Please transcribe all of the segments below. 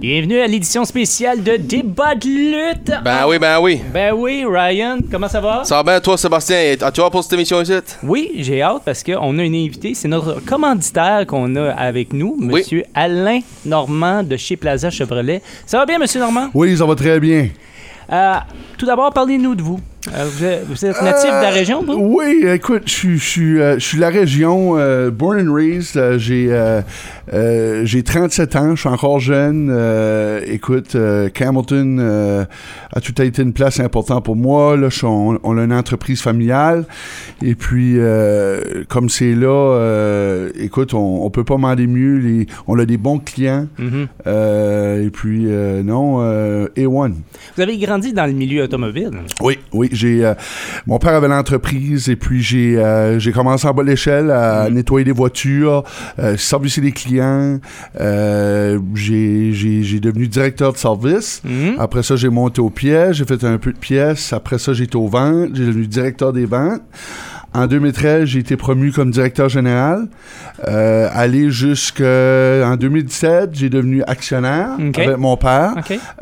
Bienvenue à l'édition spéciale de Débat de lutte. Ben oui, ben oui. Ben oui, Ryan, comment ça va? Ça va bien, toi, Sébastien? As-tu hâte pour cette émission ici? Oui, j'ai hâte parce qu'on a une invitée. C'est notre commanditaire qu'on a avec nous, Oui. Monsieur Alain Normand de chez Plaza Chevrolet. Ça va bien, Monsieur Normand? Oui, ça va très bien. Euh, tout d'abord, parlez-nous de vous. Euh, vous, êtes, vous êtes natif de la région, vous? Oui, écoute, je suis- euh, de la région, euh, born and raised. euh, j'ai euh, j'ai 37 ans, je suis encore jeune. euh, écoute, euh, euh, a tout été une place importante pour moi. Là, je on, on a une entreprise familiale. Et puis, comme c'est là, écoute, on, on peut pas demander mieux. Les, on a des bons clients. Mhm. et puis, non, euh, A1. Vous avez grandi dans le milieu automobile. Oui, oui. J'ai mon père avait l'entreprise et puis j'ai j'ai commencé en bas de l'échelle à nettoyer des voitures, servicer des clients. Euh, j'ai devenu directeur de service. Mhm. Après ça, j'ai monté aux pièces, j'ai fait un peu de pièces. Après ça, j'ai été aux ventes, j'ai devenu directeur des ventes. En 2013, j'ai été promu comme directeur général. Euh, aller jusqu'en 2017, j'ai devenu actionnaire avec mon père.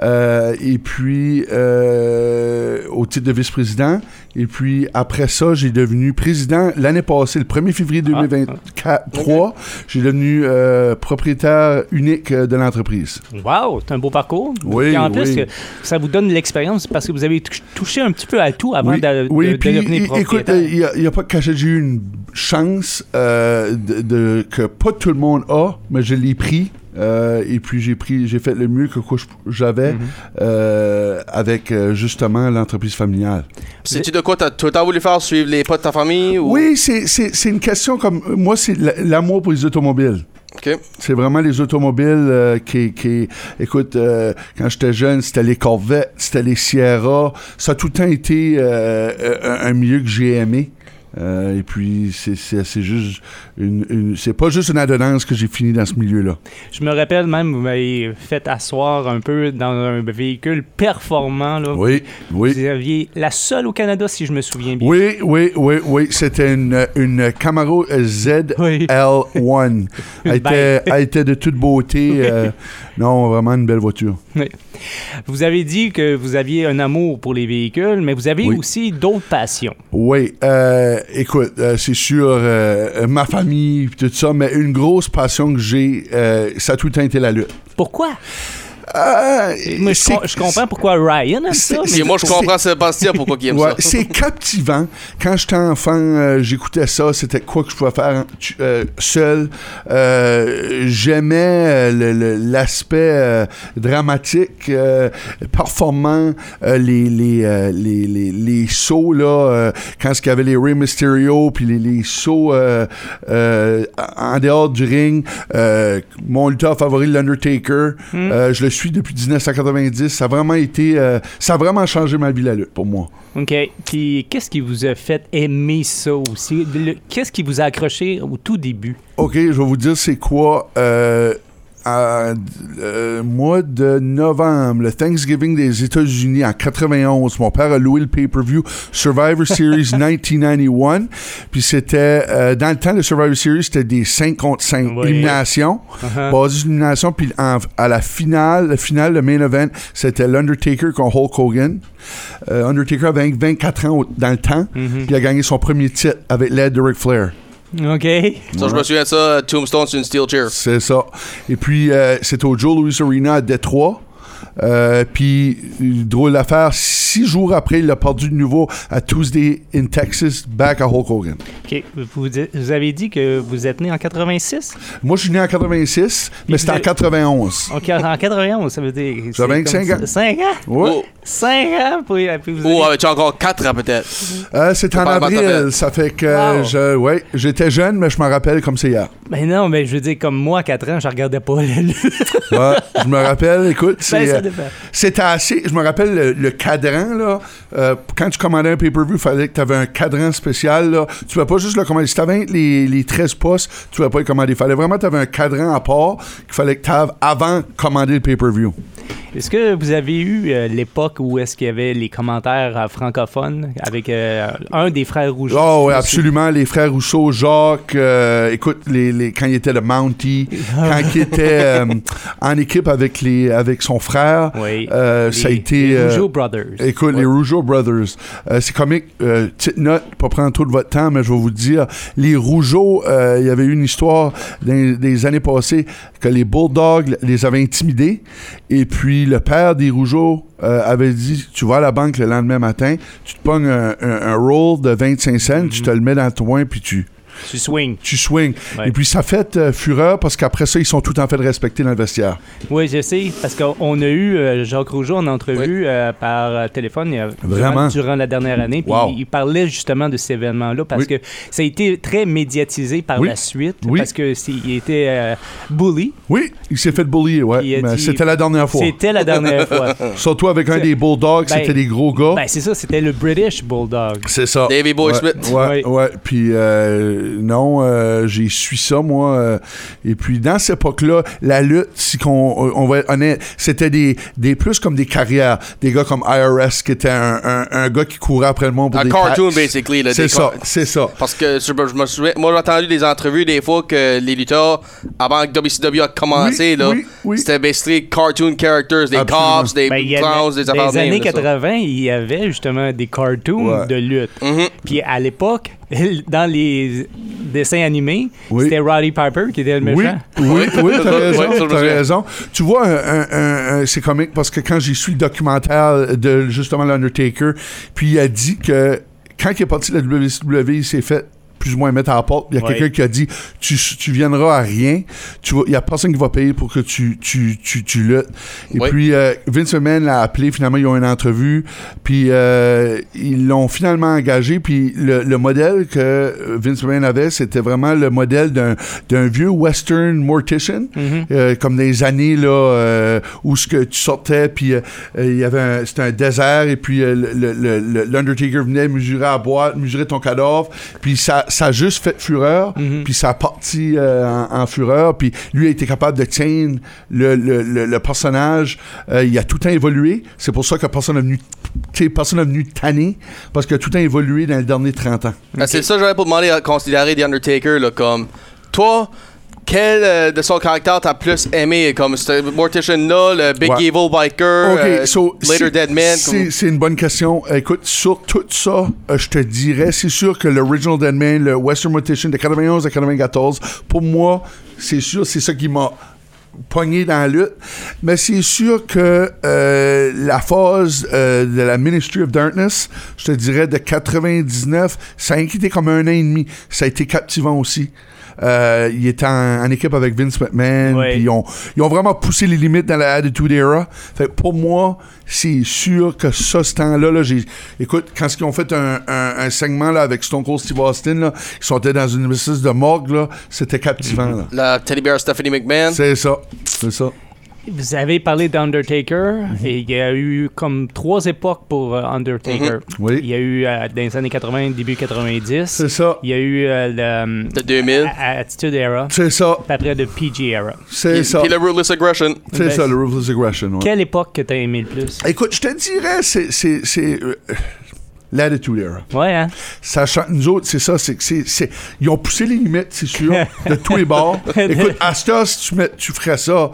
Euh, et puis, euh, au titre de vice-président. Et puis, après ça, j'ai devenu président l'année passée, le 1er février Ah. 2023. J'ai devenu euh, propriétaire unique de l'entreprise. Wow, c'est un beau parcours. Oui, Puis en plus, oui. ça vous donne l'expérience parce que vous avez tou- touché un petit peu à tout avant oui, de, de- oui, de puis, devenir é- écoute, propriétaire. il n'y a, pas. J'ai eu une chance euh, de, de- que pas tout le monde a, mais je l'ai pris. Euh, et puis j'ai pris, j'ai fait le mieux que j'avais Mhm. euh, avec euh, justement l'entreprise familiale. Sais-tu de quoi t'as tout le temps voulu faire? Suivre les pas de ta famille? Ou... Oui, c'est- c'est c'est une question comme. Moi, c'est la- l'amour pour les automobiles. OK. C'est vraiment les automobiles euh, qui, qui. Écoute, euh, quand j'étais jeune, c'était les Corvettes, c'était les Sierra. Ça a tout le temps été euh, un, un milieu que j'ai aimé. Euh, et puis, c'est- juste une, une- C'est pas juste une adonnance que j'ai fini dans ce milieu-là. Je me rappelle même, vous m'avez fait asseoir un peu dans un véhicule performant. Là. Oui, oui. Vous aviez la seule au Canada, si je me souviens bien. Oui, oui, oui, oui. C'était une, une Camaro Oui. ZL1. Elle était, elle était de toute beauté. euh, non, vraiment une belle voiture. Vous avez dit que vous aviez un amour pour les véhicules, mais vous avez Oui. aussi d'autres passions. Oui, euh, écoute, euh, c'est sûr, euh, ma famille, tout ça, mais une grosse passion que j'ai, ça a tout le temps été la lutte. Pourquoi? Euh, je, com- je comprends pourquoi Ryan aime ça. Et moi, je comprends Sébastien pourquoi il aime Ouais, ça. c'est captivant. Quand j'étais enfant, euh, j'écoutais ça. C'était quoi que je pouvais faire tu- euh, seul. Euh, J'aimais euh, l'aspect euh, dramatique, euh, performant, euh, les, les, euh, les, les, les sauts, là, euh, quand il y avait les Rey Mysterio, puis les, les sauts euh, euh, en dehors du ring. Euh, mon lutteur favori, l'Undertaker, euh, je le suis depuis 1990. Ça a vraiment été... euh, ça a vraiment changé ma vie, la lutte, pour moi. OK. Puis, qu'est-ce qui vous a fait aimer ça aussi? Qu'est-ce qui vous a accroché au tout début? OK, je vais vous dire c'est quoi. Euh, à, euh, mois de novembre, le Thanksgiving des États-Unis en 91, mon père a loué le pay-per-view Survivor Series 1991. Puis c'était, euh, dans le temps, le Survivor Series, c'était des 5 contre 5 Oui. éliminations, Uh-huh. basées sur élimination. Puis à la finale, le finale, le main event, c'était l'Undertaker contre Hulk Hogan. Euh, Undertaker avait 24 ans dans le temps, Mhm. puis il a gagné son premier titre avec l'aide de Ric Flair. OK. Ça, je me souviens de ça, Tombstone sur une steel chair. C'est ça. Et puis, euh, c'est au Joe Louis Arena à Détroit. Euh, puis, drôle d'affaire, six jours après, il a perdu de nouveau à Tuesday in Texas, back à Hulk Hogan. OK. Vous, avez dit que vous êtes né en 86? Moi, je suis né en 86, mais c'était en avez- 91. OK, en 91, ça veut dire... c'est J'avais 25 comme ans. 5 ans? Ouais. Oh, 5 ans? Puis, puis vous oh avez- avais-tu encore 4 ans peut-être? Euh, c'était en avril, ça fait que Wow. je, ouais, j'étais jeune, mais je me rappelle comme c'est hier. Ben non, mais je veux dire, comme moi, à 4 ans, je regardais pas la lutte. Ouais, je me rappelle, écoute, Euh. C'était assez. Je me rappelle le, le cadran, là. euh, quand tu commandais un pay-per-view, il fallait que tu avais un cadran spécial, là. Tu ne pouvais pas juste le commander. Si tu avais les, les 13 postes, tu ne pouvais pas le commander. Il fallait vraiment que tu avais un cadran à part qu'il fallait que tu aies avant de commander le pay-per-view. Est-ce que vous avez eu euh, l'époque où est-ce qu'il y avait les commentaires euh, francophones avec euh, un des frères Rougeau? Oh, oui, aussi? absolument. Les frères Rousseau, Jacques, euh, écoute, les, les- quand il était le Mountie, quand il était euh, en équipe avec, les, avec son frère, Oui. euh, ça a Les- été. les euh, Rougeau Brothers. Écoute, les Rougeau Brothers, euh, c'est comique. Petite note, pas prendre trop de votre temps, mais je vais vous dire, les Rougeau, euh, il y avait eu une histoire des, des années passées que les Bulldogs les avaient intimidés, et puis le père des Rougeau euh, avait dit, tu vas à la banque le lendemain matin, tu te pognes un, un- un roll de 25 cents, tu te le mets dans ton coin, puis tu, Tu swing. tu swings. Ouais. Et puis ça fait euh, fureur parce qu'après ça, ils sont tout en fait de respecter dans le vestiaire. Oui, je sais, parce qu'on a eu euh, Jacques Rougeau en entrevue euh, par téléphone euh, Vraiment? durant, durant la dernière année. Puis Wow. il parlait justement de cet événement-là parce Oui. que ça a été très médiatisé par Oui. la suite Oui. parce que c'est- il était euh, bully. Oui, il s'est fait bullier, ouais. Mais dit- C'était la dernière fois. C'était la dernière fois. Surtout avec un des Bulldogs, Ben, c'était des gros gars. Ben, c'est ça, c'était le British Bulldog. C'est ça. Davy Boy ouais, Smith. Ouais, Oui. ouais. Puis euh, non, euh, j'ai su ça, moi. euh, et puis dans cette époque-là, la lutte, si qu'on on va être honnête, c'était des, des plus comme des carrières. Des gars comme IRS, qui était un, un, un gars qui courait après le monde pour Un des cartoon, taxes. basically. là, C'est des ça, c'est ça. Parce que je, je me souviens, moi j'ai entendu des entrevues des fois que les lutteurs, avant que WCW a commencé, Oui, là, oui, oui. c'était basically cartoon characters, des Absolument. cops, des Ben, clowns, des dans affaires les de même, années là, ça. 80, il y avait justement des cartoons Ouais. de lutte. Mhm. Puis à l'époque, dans les dessins animés, Oui. c'était Roddy Piper qui était le Oui, méchant. oui, oui, t'as Ouais, raison, t'as raison. Tu vois, un- un- un- un- c'est comique parce que quand j'ai su le documentaire de justement l'Undertaker, puis il a dit que quand il est parti de la WCW, il s'est fait plus ou moins mettre à la porte. Il y a Ouais. quelqu'un qui a dit tu, tu viendras à rien. Tu vas- Il y a personne qui va payer pour que tu, tu, tu, tu luttes. Et puis euh, Vince McMahon l'a appelé. Finalement, ils ont une entrevue. Puis euh, ils l'ont finalement engagé. Puis le, le modèle que Vince McMahon avait, c'était vraiment le modèle d'un d'un vieux western mortician. Mhm. Euh, comme des années là où ce que tu sortais puis il y avait c'était un désert et puis l'Undertaker venait mesurer à boîte mesurer ton cadavre puis ça, ça a juste fait fureur Mhm. puis ça a parti euh, en, en fureur puis lui a été capable de tenir le, le, le- le personnage. Euh, il a tout le temps évolué. C'est pour ça que personne n'est venu personne n'est venu tanner parce que tout a évolué dans les derniers 30 ans. Ben, C'est ça que j'avais pour demander à considérer The Undertaker, là, comme toi, quel euh, de son caractère t'as plus aimé, comme ce Mortician là, le Big Ouais. Evil Biker, euh, so, Later Dead Man. C'est comme- une bonne question. Écoute, sur tout ça, euh, je te dirais, c'est sûr que l'Original Dead Man, le Western Mortician de 91 à 94, pour moi, c'est sûr, c'est ça qui m'a pogné dans la lutte. Mais c'est sûr que euh, la phase euh, de la Ministry of Darkness, je te dirais de 99, ça a inquiété comme un an et demi. Ça a été captivant aussi. Euh, il était en, en équipe avec Vince McMahon, Ouais. puis ils ont, ils ont vraiment poussé les limites dans la Attitude Era. Fait que pour moi, c'est sûr que ça, ce temps-là, là, j'ai, écoute, quand ils ont fait un, un, un segment là, avec Stone Cold Steve Austin, là, ils sont dans une espèce de morgue, là, c'était captivant. là. La Teddy Bear Stephanie McMahon. C'est ça, c'est ça. Vous avez parlé d'Undertaker et il y a eu comme trois époques pour euh, Undertaker. Oui. Il y a eu euh, dans les années 80, début 90. C'est ça, Il y a eu euh, le De 2000. A- Attitude Era, c'est ça, puis après le PG Era. c'est ça. puis le Ruthless Aggression. C'est Ben, ça, le Ruthless Aggression. ouais. Quelle époque que t'as aimé le plus? Écoute, je te dirais, c'est, c'est, c'est euh, l'Attitude Era. Ouais, hein? Sachant que nous autres, c'est ça, c'est que c'est, c'est- Ils ont poussé les limites, c'est sûr, de tous les bords. Écoute, à ce temps, si tu, mets- tu ferais ça,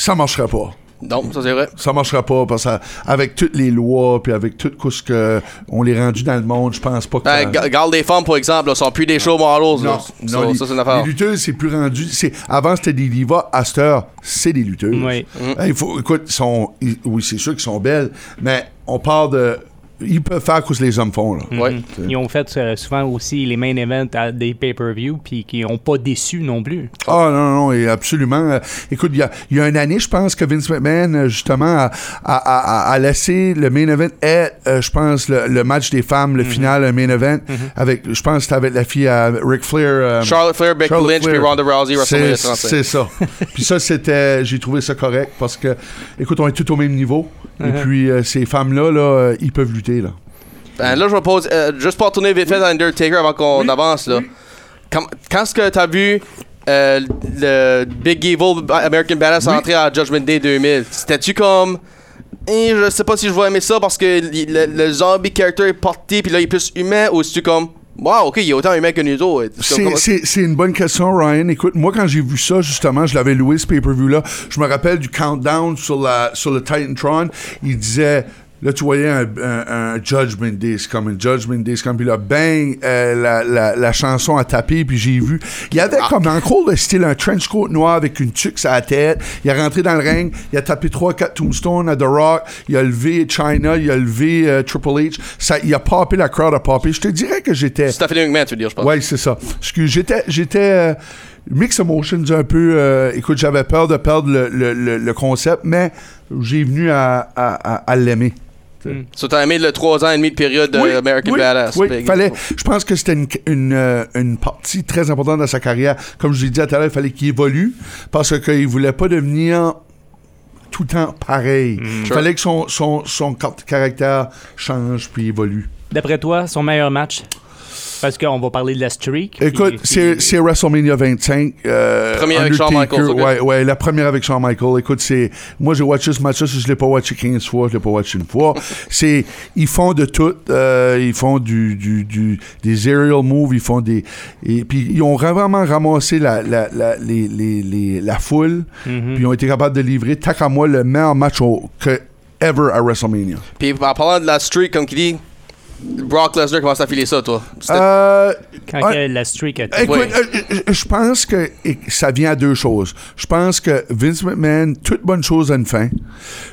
ça marcherait pas. Non, ça c'est vrai. Ça marcherait pas parce qu'avec toutes les lois puis avec tout ce que on les rendu dans le monde, je pense pas que. Ben, ga- Garde des femmes, par exemple, là, sont plus des show models. là. non, Ça, non, les, ça, c'est une affaire. les lutteuses, c'est plus rendu. C'est, avant, c'était des divas. À cette heure, c'est des lutteuses. Oui. Hein, Il faut, écoute, ils sont, ils- oui, c'est sûr qu'ils sont belles, mais on parle de. Ils peuvent faire ce que les hommes font. Là. Ouais. Mhm. Ils ont fait euh, souvent aussi les main events à des pay-per-view, puis qui n'ont pas déçu non plus. Ah non, non, non, et absolument. Euh, écoute, il y a, il y a une année, je pense que Vince McMahon, euh, justement, a, a, a- a laissé le main event et, euh, je pense, le, le match des femmes, le final, le main event, avec, je pense que c'était avec la fille à Ric Flair. euh, Charlotte Flair, Becky Charlotte Lynch, puis. Ronda Rousey, WrestleMania C'est 35. c'est ça. puis ça, c'était, j'ai trouvé ça correct parce que, écoute, on est tous au même niveau. Et Uh-huh. puis, euh, ces femmes-là, là, euh, ils peuvent lutter, là. Ben, là, je me pose, euh, juste pour retourner vite fait à Undertaker avant qu'on Oui, avance, là. oui. Quand, quand est-ce que t'as vu euh, le Big Evil American Badass Oui. entré à Judgment Day 2000. C'était-tu comme. Eh, je sais pas si je vais aimer ça parce que le, le zombie character est porté puis là il est plus humain ou c'est-tu comme. Wow, ok, il est autant humain que nous autres. C'est une bonne question, Ryan. Écoute, moi, quand j'ai vu ça, justement, je l'avais loué, ce pay-per-view-là. Je me rappelle du countdown sur, la, sur le Titantron. Il disait. Là, tu voyais un, un- un Judgment Day, comme un Judgment Day, comme, puis là, bang, euh, la, la, la chanson a tapé, puis j'ai vu. Il y avait comme, en gros, le style, un trench coat noir avec une tuque à la tête. Il est rentré dans le ring, il a tapé 3-4 tombstones à The Rock, il a levé China, il a levé euh, Triple H. Ça, il a popé, la crowd a popé. Je te dirais que j'étais. Stephanie McMahon, tu veux dire, je pense. Ouais, c'est ça. Excuse, j'étais, j'étais euh, mix emotions un peu. euh, écoute, j'avais peur de perdre le, le- le- le concept, mais j'ai venu à, à- à- à l'aimer. So, t'as aimé le 3 ans et demi de période de Oui, American oui, Badass. Oui, Big- fallait. Je pense que c'était une, une, euh, une partie très importante de sa carrière. Comme je l'ai dit tout à l'heure, il fallait qu'il évolue parce qu'il voulait pas devenir tout le temps pareil. Il Sure. fallait que son, son, son car- caractère change puis évolue. D'après toi, son meilleur match? Parce qu'on va parler de la streak. Écoute, puis- c'est WrestleMania 25. euh, Première avec Shawn Michaels, ok. Ouais, ouais, la première avec Shawn Michaels. Écoute, c'est. Moi, j'ai watché ce match-là, je l'ai pas watché 15 fois, je l'ai pas watché une fois. c'est. Ils font de tout. euh, ils font du, du, du- des aerial moves, ils font des. Et puis, ils ont vraiment ramassé la, la, la, les, les, les- la foule, Mhm. puis ils ont été capables de livrer, tant qu'à moi, le meilleur match au- que ever à WrestleMania. Puis en parlant de la streak, comme qui dit, Brock Lesnar commence à filer ça, toi? Euh, Quand la streak a Écoute, Ouais. euh, je- je pense que ça vient à deux choses. Je pense que Vince McMahon, toute bonne chose a une fin.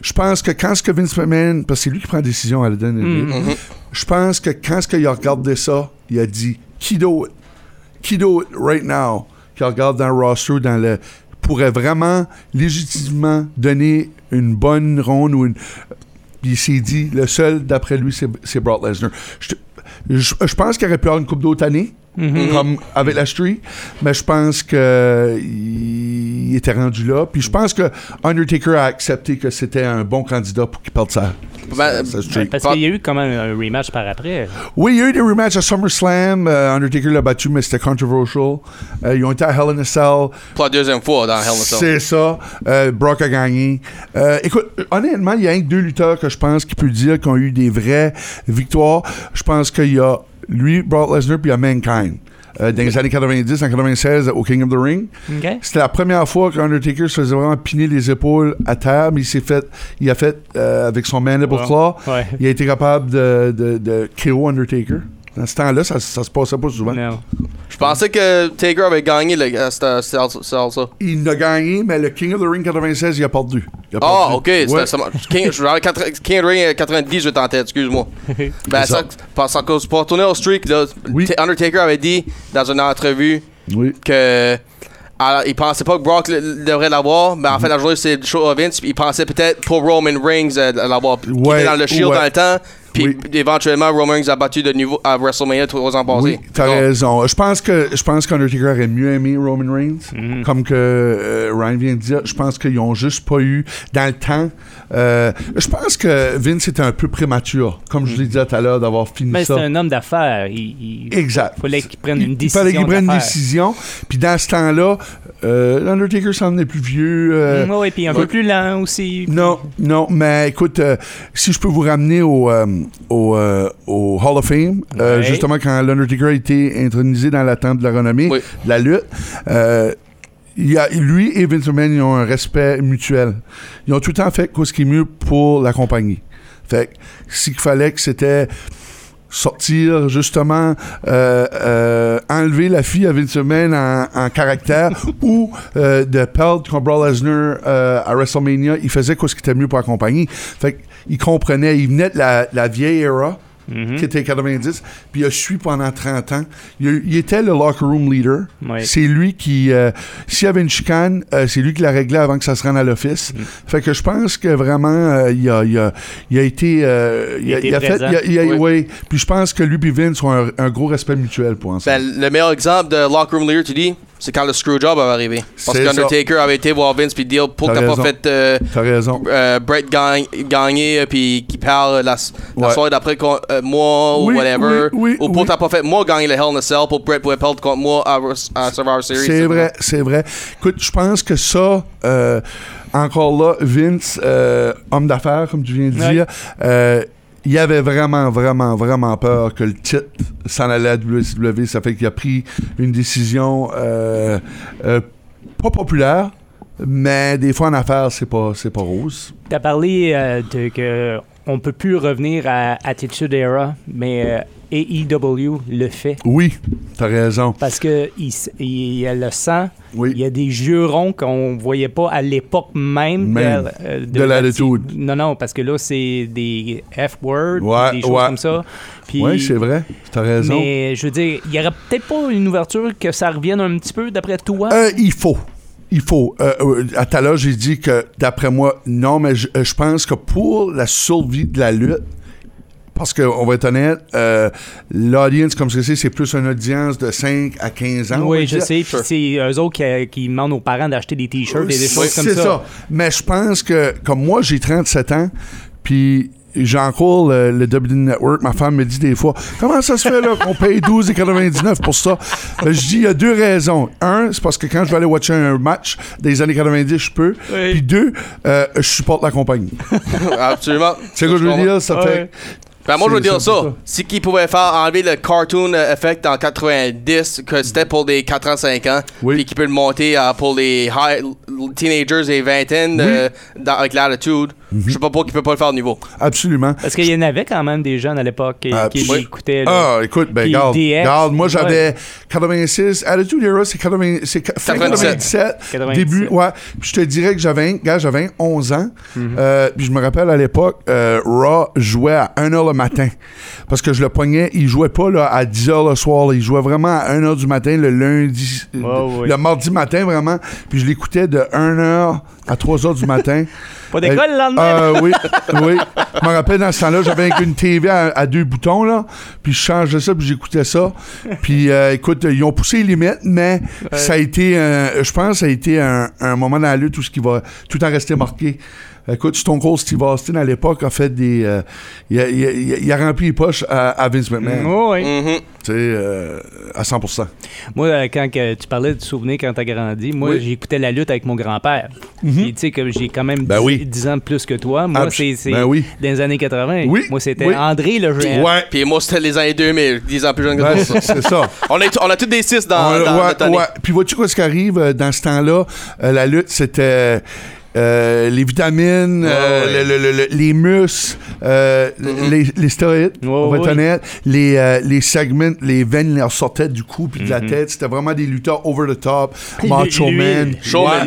Je pense que quand ce que Vince McMahon, parce que c'est lui qui prend la décision à la dernière minute, Mhm. je pense que quand ce qu'il a regardé ça, il a dit qui do it, qui do it right now, qu'il regarde dans le roster, dans le pourrait vraiment légitimement donner une bonne ronde ou une il s'est dit, le seul d'après lui, c'est Brock Lesnar. Je- je pense qu'il aurait pu avoir une coupe d'autres années, Mhm. comme avec la street, mais je pense que il était rendu là. Puis je pense que Undertaker a accepté que c'était un bon candidat pour qu'il perde sa, Ben, sa streak. Parce qu'il y a eu quand même un rematch par après. Oui, il y a eu des rematchs à SummerSlam. euh, Undertaker l'a battu, mais c'était controversial. Euh, ils ont été à Hell in a Cell. Pour la deuxième fois dans Hell in a Cell. C'est ça. Euh, Brock a gagné. Euh, écoute, honnêtement, il y a un que deux lutteurs que je pense qui peut dire qu'ils ont eu des vraies victoires. Je pense qu'il y a lui, Brock Lesnar, puis il y a Mankind. Euh, dans les années 90, en 96, au King of the Ring. C'était la première fois qu'Undertaker se faisait vraiment piner les épaules à terre, mais il s'est fait, il a fait euh, avec son mandible claw, Ouais. il a été capable de, de, de KO Undertaker. Dans ce temps-là, ça, ça se passait pas souvent. Non. Je pensais que Taker avait gagné le, à cette- ça. Il a gagné, mais le King of the Ring 96, il a perdu. Il a Ah, perdu. ok. Ouais. King, je quatre- King Ring 90, je en tête, excuse-moi. ben, ça, parce que pour retourner au streak, là, Oui. T- Undertaker avait dit dans une entrevue Oui. que. Alors, il pensait pas que Brock le- le devrait l'avoir, mais en fait, la journée, c'est le show of Vince. Il pensait peut-être pour Roman Reigns euh, l'avoir. Ouais, était dans le Shield ouais. dans le temps. Puis Oui. éventuellement, Roman Reigns a battu de nouveau à WrestleMania trois ans passés. Oui, t'as raison. Je pense que je pense qu'Undertaker aurait mieux aimé Roman Reigns, Mhm. comme que euh, Ryan vient de dire. Je pense qu'ils ont juste pas eu dans le temps. euh, je pense que Vince était un peu prématuré, comme je l'ai dit tout à l'heure, d'avoir fini Mais c'est ça. un homme d'affaires. Il, il Exact. fallait qu'il prenne une Il décision. fallait qu'il prenne une décision. Puis dans ce temps-là, euh, l'Undertaker s'en venait plus vieux. euh, Mm, ouais, puis un ouais. peu plus lent aussi. Non, non, mais écoute, euh, si je peux vous ramener au, euh, au, euh, au Hall of Fame, euh, Ouais. justement quand l'Undertaker a été intronisé dans la temple de la renommée, Oui. de la lutte, euh, il y a, lui et Vince McMahon, ils ont un respect mutuel. Ils ont tout le temps fait ce qui est mieux pour la compagnie. Fait que, s'il fallait que c'était sortir justement euh, euh, enlever la fille à Vince McMahon en, en caractère ou euh, de perdre contre Brock Lesnar à WrestleMania il faisait quoi ce qui était mieux pour la compagnie fait qu'il comprenait il venait de la, la vieille era Mhm. qui était 90 puis il a suivi pendant 30 ans il, il était le locker room leader c'est lui qui euh, s'il y avait une chicane euh, c'est lui qui la réglait avant que ça se rende à l'office Mhm. fait que je pense que vraiment euh, il, a, il, a, il a été euh, il, Il a, il fait présent. il a- il a- Oui. ouais. Puis je pense que lui et Vince ont un, un gros respect mutuel pour ensemble. Ben, le meilleur exemple de locker room leader, tu dis, c'est quand le screwjob avait arrivé. Parce C'est qu'Undertaker avait été voir Vince puis dire pour que T'as pas fait euh, T'as raison. euh, Brett gagne- gagner euh, puis qui parle la, la Ouais. soirée d'après contre euh, moi Oui, ou whatever. oui, oui, ou pour t'as pas fait moi gagner le Hell in a Cell pour Brett pouvait perdre contre moi à, à Survivor Series. C'est vrai, c'est vrai. Écoute, je pense que ça, euh, encore là, Vince, euh, homme d'affaires, comme tu viens de dire, il avait vraiment, vraiment, vraiment peur que le titre s'en allait à WCW. Ça fait qu'il a pris une décision euh, euh, pas populaire, mais des fois en affaires, c'est pas, c'est pas rose. T'as parlé euh, de que on peut plus revenir à Attitude Era, mais AEW le fait. Oui, t'as raison. Parce que il, y a le sang, Oui. il y a des jurons qu'on voyait pas à l'époque même, Même de, euh, de l'attitude. Non, non, parce que là, c'est des F-words, Ouais, des choses ouais. comme ça. Oui, c'est vrai. T'as raison. Mais je veux dire, il y aurait peut-être pas une ouverture que ça revienne un petit peu d'après toi? Euh, il faut. Il faut. Euh, euh, à tout à l'heure, j'ai dit que, d'après moi, non, mais je, je pense que pour la survie de la lutte, parce qu'on va être honnête, euh, l'audience, comme je sais, c'est plus une audience de 5 à 15 ans. oui, je sais. Puis c'est eux autres qui, qui demandent aux parents d'acheter des t-shirts et des C'est choses comme c'est ça. ça. Mais je pense que, comme moi, j'ai 37 ans, puis j'ai encore le, le WWE Network. Ma femme me dit des fois, comment ça se fait là qu'on paye 12,99 pour ça? Ben, je dis, il y a deux raisons. Un, c'est parce que quand je vais aller watcher un match des années 90, je peux. Oui. Puis deux, euh, je supporte la compagnie. Absolument. C'est ce que je veux dire? Ça fait... Ben, moi, je veux dire ça. ça. Si qui pouvait faire enlever le cartoon euh, effect en 90, que c'était pour des 85 ans, Oui. puis qui peut le monter à pour les high, teenagers et vingtaines euh, dans- avec l'attitude, Mhm. je sais pas pourquoi il peut pas le faire au niveau. Absolument. Parce qu'il y en avait quand même des jeunes à l'époque qui, qui oui. l'écoutaient. là. Ah, écoute, ben, garde, garde, moi, j'avais ouais. 86. Attitude Era, c'est 80 c'est ca- fin 97. 97. Début, ouais. Puis je te dirais que j'avais, gars, j'avais 11 ans. Mhm. Euh, puis je me rappelle à l'époque, euh, Raw jouait à 1h le matin. Parce que je le pognais, il jouait pas là, à 10h le soir. là. il jouait vraiment à 1h du matin le lundi, ouais. le mardi matin vraiment. Puis je l'écoutais de 1h à 3h du matin. Pas d'école le lendemain? Euh, oui, oui. Je me rappelle dans ce temps-là, j'avais une TV à, à deux boutons, là. Puis je changeais ça, puis j'écoutais ça. Puis euh, écoute, ils ont poussé les limites, mais ça a été, euh, je pense, ça a été un, un moment dans la lutte où ce qui va tout en rester marqué. Écoute, Stone Cold Steve Austin, à l'époque, a fait des... euh, il, a, il a- il a- il a rempli les poches à, à Vince McMahon. Oh, oui. Mhm. Tu sais, euh, à 100%. Moi, quand que tu parlais du souvenir quand t'as grandi, moi, Oui. j'écoutais la lutte avec mon grand-père. Puis, tu sais, que j'ai quand même 10, Ben oui. 10 ans de plus que toi. Moi, c'est ben oui. dans les années 80. Oui, Moi, c'était oui. André le géant. Ouais. Puis moi, c'était les années 2000, 10 ans plus jeune que toi. c'est c'est ça. On, est, on a tous des 6 dans, On- dans ouais, notre année. ouais. Puis vois-tu quoi ce qui arrive euh, dans ce temps-là? Euh, la lutte, c'était euh, les vitamines, euh, Ouais, le- le- le- les muscles, euh, Mhm. les, les stéroïdes, Ouais, on va être ouais. honnête. Les, euh, les segments, les veines leur sortaient du cou puis de la Mhm. tête. C'était vraiment des lutteurs over the top. Macho Man.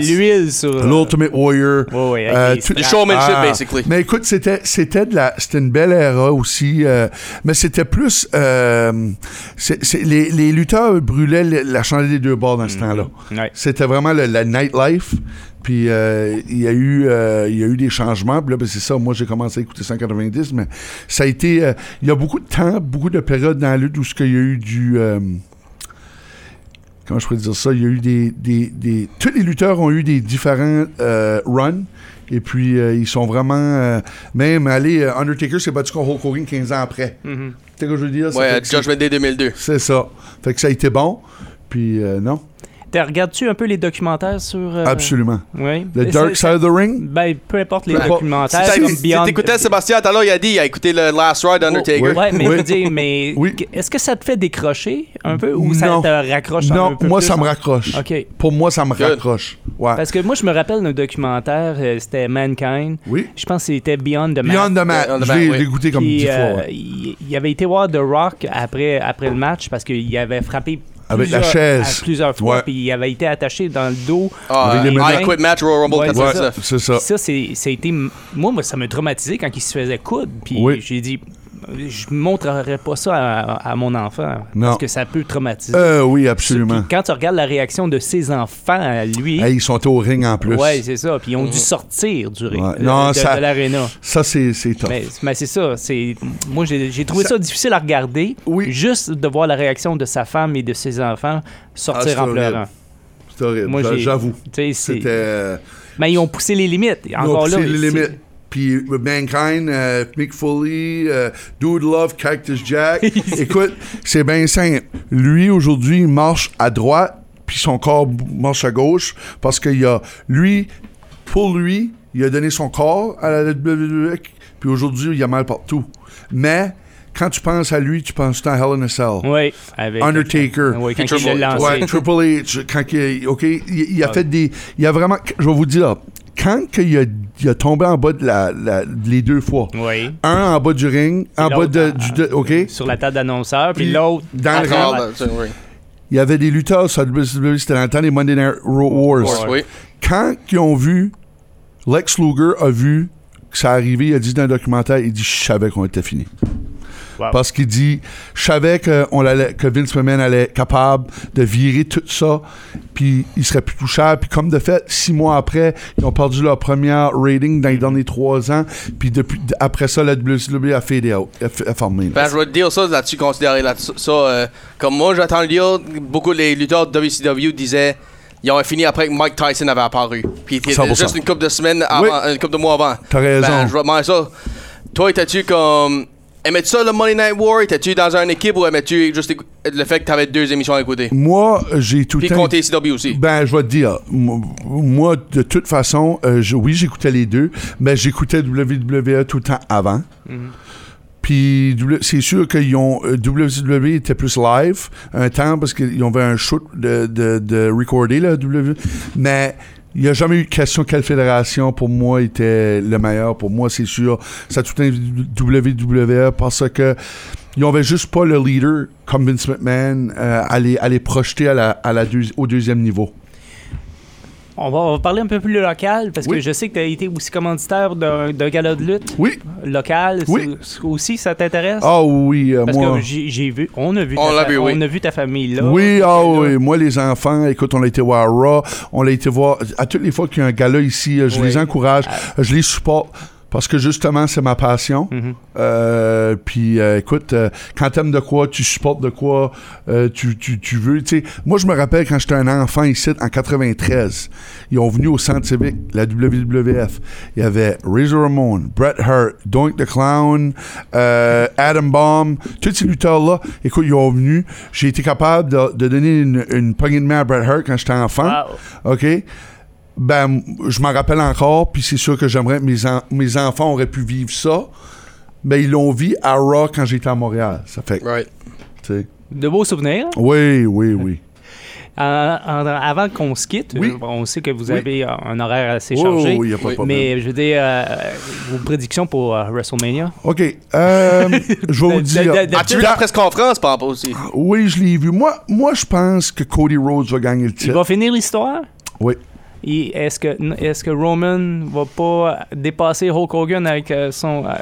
L'huile sur. L'Ultimate Warrior. Euh, straps. showmanship, Ah, basically. Mais écoute, c'était c'était de la c'était une belle era aussi, euh, mais c'était plus euh, les, les lutteurs brûlaient le- la chandelle des deux bords dans ce temps-là. Ouais. C'était vraiment le, la nightlife. Puis euh, il y a eu euh, il y a eu des changements. Puis là, ben, c'est ça. Moi, j'ai commencé à écouter 190, mais ça a été. euh, il y a beaucoup de temps, beaucoup de périodes dans la lutte où ce qu'il y a eu du euh, comment je pourrais dire ça? Il y a eu des, des, des- tous les lutteurs ont eu des différents euh, runs. Et puis, euh, ils sont vraiment... euh, même, allez, Undertaker s'est battu contre Hulk Hogan 15 ans après. Mhm. Tu sais ce que je veux dire? Ouais, Judgment Day 2002. C'est ça. Fait que ça a été bon. Puis, euh, non, T'as- Regardes-tu un peu les documentaires sur. euh, absolument. Oui. The C'est- Dark Side of the Ring? Ben, peu importe les documentaires. Si comme Beyond. t'écoutais Sébastien tout à l'heure, il a dit il a écouté le Last Ride d'Undertaker. Oui. Ouais, mais Oui. je veux dire, mais Oui. est-ce que ça te fait décrocher un peu ou ça Non. te raccroche un Non, peu moi, plus? ça me raccroche. OK. Pour moi, ça me Good. raccroche. Ouais. Parce que moi, je me rappelle d'un documentaire, euh, c'était Mankind. Oui. Je pense que c'était Beyond the Beyond Mat. the Mat. Beyond the Je Mat, l'ai écouté comme dix fois. euh, il avait été voir The Rock après, après le match parce qu'il avait frappé Avec la plusieurs- chaise. à plusieurs fois, Ouais. puis il avait été attaché dans le dos. Ah, Avec les I. Quit Match Royal Rumble Ouais, c'est 99. Ouais, c'est ça. Ça, c'est, ça a été. Moi, moi, ça m'a traumatisé quand il se faisait coudre. Puis Oui. j'ai dit, je montrerai pas ça à, à mon enfant. Non. Parce que ça peut traumatiser. Euh, oui, absolument. Puis quand tu regardes la réaction de ses enfants à lui. Hey, ils sont au ring en plus. Ouais, c'est ça. Puis ils ont dû sortir du ring, Ouais. de, Non, de- ça- de l'aréna. Ça, c'est c'est tough. Mais, mais c'est ça. C'est moi j'ai trouvé ça, Ça- difficile à regarder. Oui. Juste de voir la réaction de sa femme et de ses enfants sortir Ah, en c'est pleurant. C'était horrible, Moi, j'avoue. C'est- C'était. euh, Mais ils ont poussé les limites. Ils ont Encore poussé là, les c'est- limites. Puis euh, Mankind, euh, Mick Foley, euh, Dude Love, Cactus Jack. Écoute, c'est bien simple. Lui, aujourd'hui, il marche à droite, puis son corps marche à gauche, parce qu'il y a, lui, pour lui, il a donné son corps à la WWE, puis aujourd'hui, il a mal partout. Mais, quand tu penses à lui, tu penses tout le temps à Hell in a Cell. Oui, avec Undertaker. Oui, quand Triple- il l'a lancé. Ouais, Triple H, quand il, OK, il, il a Ah. fait des... Il a vraiment... Je vais vous dire, quand il a, il a tombé en bas de la, la- les deux fois, Oui. un en bas du ring, en bas de, du... de- OK? Sur la table d'annonceur, puis Puis l'autre. dans le oui. Il y avait des lutteurs sur WWE, c'était dans le temps des Monday Night Wars. Oui. Quand ils ont vu, Lex Luger a vu que ça arrivait, il a dit dans le documentaire, il dit « Je savais qu'on était fini. Wow. Parce qu'il dit, je savais que, on allait, que Vince McMahon allait être capable de virer tout ça, puis il serait plus touchable. Puis comme de fait, six mois après, ils ont perdu leur première rating dans les derniers trois ans. Puis depuis, après ça, la WCW a fadé out, a, f- a formé. Ben, je vais te dire ça là-dessus, considérer là ça. euh, comme moi, j'attends le dire, beaucoup des lutteurs de WCW disaient ils ont fini après que Mike Tyson avait apparu. Puis c'était 100%. juste une couple de semaines avant, Oui. une couple de mois avant. T'as raison. Ben, je vais te demander ça. Toi, étais-tu comme. Aimais-tu ça le Monday Night War? Étais-tu dans une équipe ou aimais-tu juste le fait que t'avais deux émissions à écouter? Moi, j'ai tout le Puis temps... compter CW aussi. Ben, je vais te dire, mo- moi, de toute façon, euh, je- oui, j'écoutais les deux, mais j'écoutais WWE tout le temps avant. Puis W- c'est sûr qu'ils ont euh, WWE était plus live un temps parce qu'ils avaient un shoot de, de, de recorder là W. Mais il n'y a jamais eu de question quelle fédération pour moi était le meilleur. Pour moi, c'est sûr, ça a tout un WWE parce que ils n'avaient juste pas le leader comme Vince McMahon euh, à, les, projeter au deuxième niveau. On va, on va parler un peu plus local, parce Oui. que je sais que tu as été aussi commanditaire d'un gala de lutte Oui. local. Oui. Aussi, ça t'intéresse? Ah oui, euh, Parce moi. que j'ai vu, on a vu, On ta, vu, oui. on a vu ta famille là. Oui, ah oui. Moi, les enfants, écoute, on a été voir Raw, on a été voir. À toutes les fois qu'il y a un gala ici, je les encourage, euh, je les supporte. Parce que justement, c'est ma passion. Mhm. Euh, puis euh, écoute, euh, quand t'aimes de quoi, tu supportes de quoi, euh, tu, tu, tu veux. Tu sais, moi, je me rappelle quand j'étais un enfant ici, en 93, ils ont venu au centre civique, la WWF. Il y avait Razor Ramon, Bret Hart, Doink the Clown, euh, Adam Bomb, tous ces lutteurs-là. Écoute, ils ont venu. J'ai été capable de, de donner une, une poignée de main à Bret Hart quand j'étais enfant. Wow. OK? Ben, je m'en rappelle encore, puis c'est sûr que j'aimerais que mes, en- mes enfants auraient pu vivre ça. Mais ils l'ont vu à Raw quand j'étais à Montréal. Ça fait, Right. De beaux souvenirs? Oui, oui, oui. En- en- avant qu'on se quitte, Oui. euh, on sait que vous avez un un horaire assez Oh, chargé. oui, il n'y a pas de. Mais je veux dire, euh, vos prédictions pour euh, WrestleMania? OK. euh, je vais vous dire. As-tu vu la presse conférence par rapport aussi? Oui, je l'ai vu. Moi, moi, je pense que Cody Rhodes va gagner le Il titre. va finir l'histoire? Oui. Et Est-ce que, est que Roman va pas dépasser Hulk Hogan avec euh, son. euh,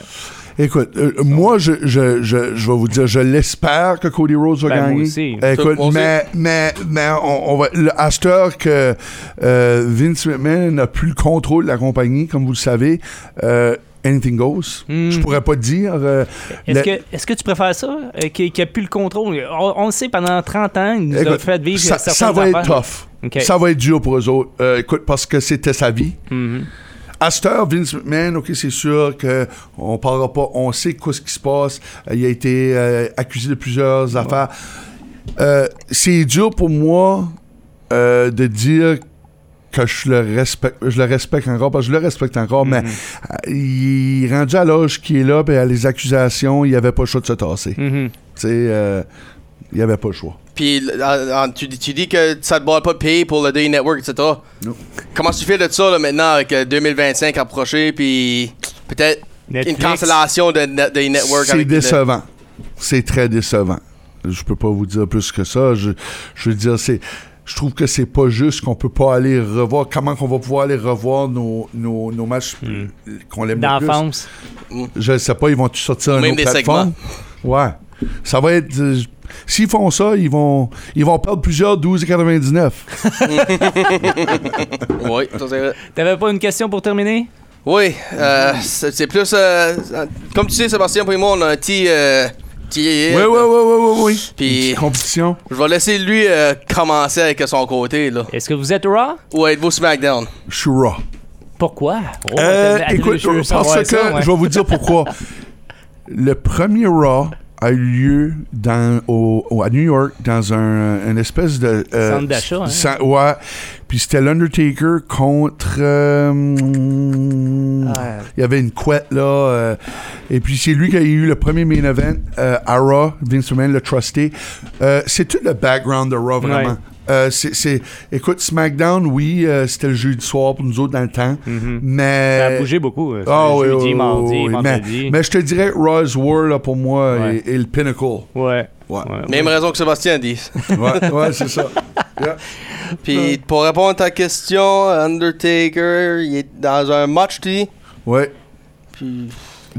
Écoute, euh, moi, je, je, je, je vais vous dire, je l'espère que Cody Rhodes va Ben, moi gagner. aussi. Écoute, Moi aussi. mais, mais, mais on, on va. le- À cette heure que euh, Vince McMahon n'a plus le contrôle de la compagnie, comme vous le savez, euh, anything goes. Hmm. Je pourrais pas dire. euh, Est-ce le- que, est que tu préfères ça, euh, qu'il n'y a plus le contrôle? On, on le sait, pendant 30 ans, il nous a écoute, fait vivre ça, ça va être tough. Ça va être dur pour eux autres. Euh, écoute, parce que c'était sa vie. Mhm. À cette heure, Vince McMahon, OK, c'est sûr que on parlera pas, on sait quoi ce qui se passe. Euh, il a été accusé de plusieurs affaires. C'est dur pour moi de dire que je le respecte, je le respecte encore, parce que je le respecte encore, mais euh, il est rendu à l'âge qui est là, puis à les accusations, il n'y avait pas le choix de se tasser. Mhm. Tu sais, euh, il n'y avait pas le choix. Puis euh, euh, tu, dis- tu dis que ça te va pas payer pour le Day Network, etc. Non. Comment tu fais de ça là, maintenant avec euh, 2025 approché, puis peut-être une cancellation de Day Network C'est avec le- décevant. C'est très décevant. Je peux pas vous dire plus que ça. Je, je veux dire, c'est. Je trouve que c'est pas juste qu'on peut pas aller revoir. Comment qu'on va pouvoir aller revoir nos, nos, nos matchs euh, qu'on aime le plus? D'enfance. Je sais pas, ils vont sortir un Même autre des plateforme? Ouais. Ça va être. euh, S'ils font ça, ils vont, ils vont perdre plusieurs 12,99. Oui. T'avais pas une question pour terminer? Oui, euh, c'est plus. euh, euh, comme tu sais, Sébastien, pour moi, on a un petit. Euh. Ouais, ouais, ouais, ouais, ouais, ouais. Puis- compétition. Je vais laisser lui euh, commencer avec son côté, là. Est-ce que vous êtes Raw? Ou êtes-vous SmackDown? Je suis raw. Pourquoi? Oh, Euh, écoute, savoir parce que ça, ouais. je vais vous dire pourquoi. Le premier Raw a eu lieu dans, au, au- à New York dans un une espèce de euh, Centre d'achat, hein? ouais. Puis c'était l'Undertaker contre. euh, Ah, il y avait une couette là. euh, et puis c'est lui qui a eu le premier main event euh, à Raw. Vince McMahon l'a trusté. C'est tout le background de Raw vraiment. Ouais. Euh, c'est, c'est- écoute, SmackDown, oui, euh, c'était le jeudi soir pour nous autres dans le temps, mhm. mais Ça a bougé beaucoup. euh, ah oui, jeudi, oui, mardi, oui, oui. vendredi. Mais, mais je te dirais Raw's War, là, pour moi, Ouais. est, est le pinnacle. Ouais. Ouais, ouais. Même raison que Sébastien dit. ouais, ouais, c'est ça. Yeah. Puis pour répondre à ta question, Undertaker, il est dans un match, tu dis. Ouais. Puis.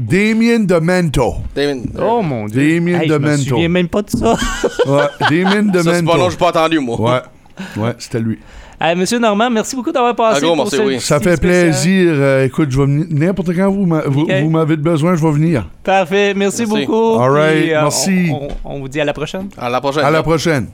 Damien Demento. Damien. Oh mon dieu. Damien Hey, je me Demento. souviens même pas de ça. Ouais, Damien Ça, c'est pas Demento. non, j'ai pas entendu, moi. Ouais, ouais, c'était lui. Monsieur Normand, merci beaucoup d'avoir passé. Un gros pour merci, ce oui. Ça fait spécial. plaisir. Euh, écoute, je vais venir n'importe quand vous, vous, vous m'avez besoin, je vais venir. Parfait. Merci, Merci. beaucoup. All right, euh, merci. on- on- on vous dit à la prochaine. À la prochaine. À la prochaine.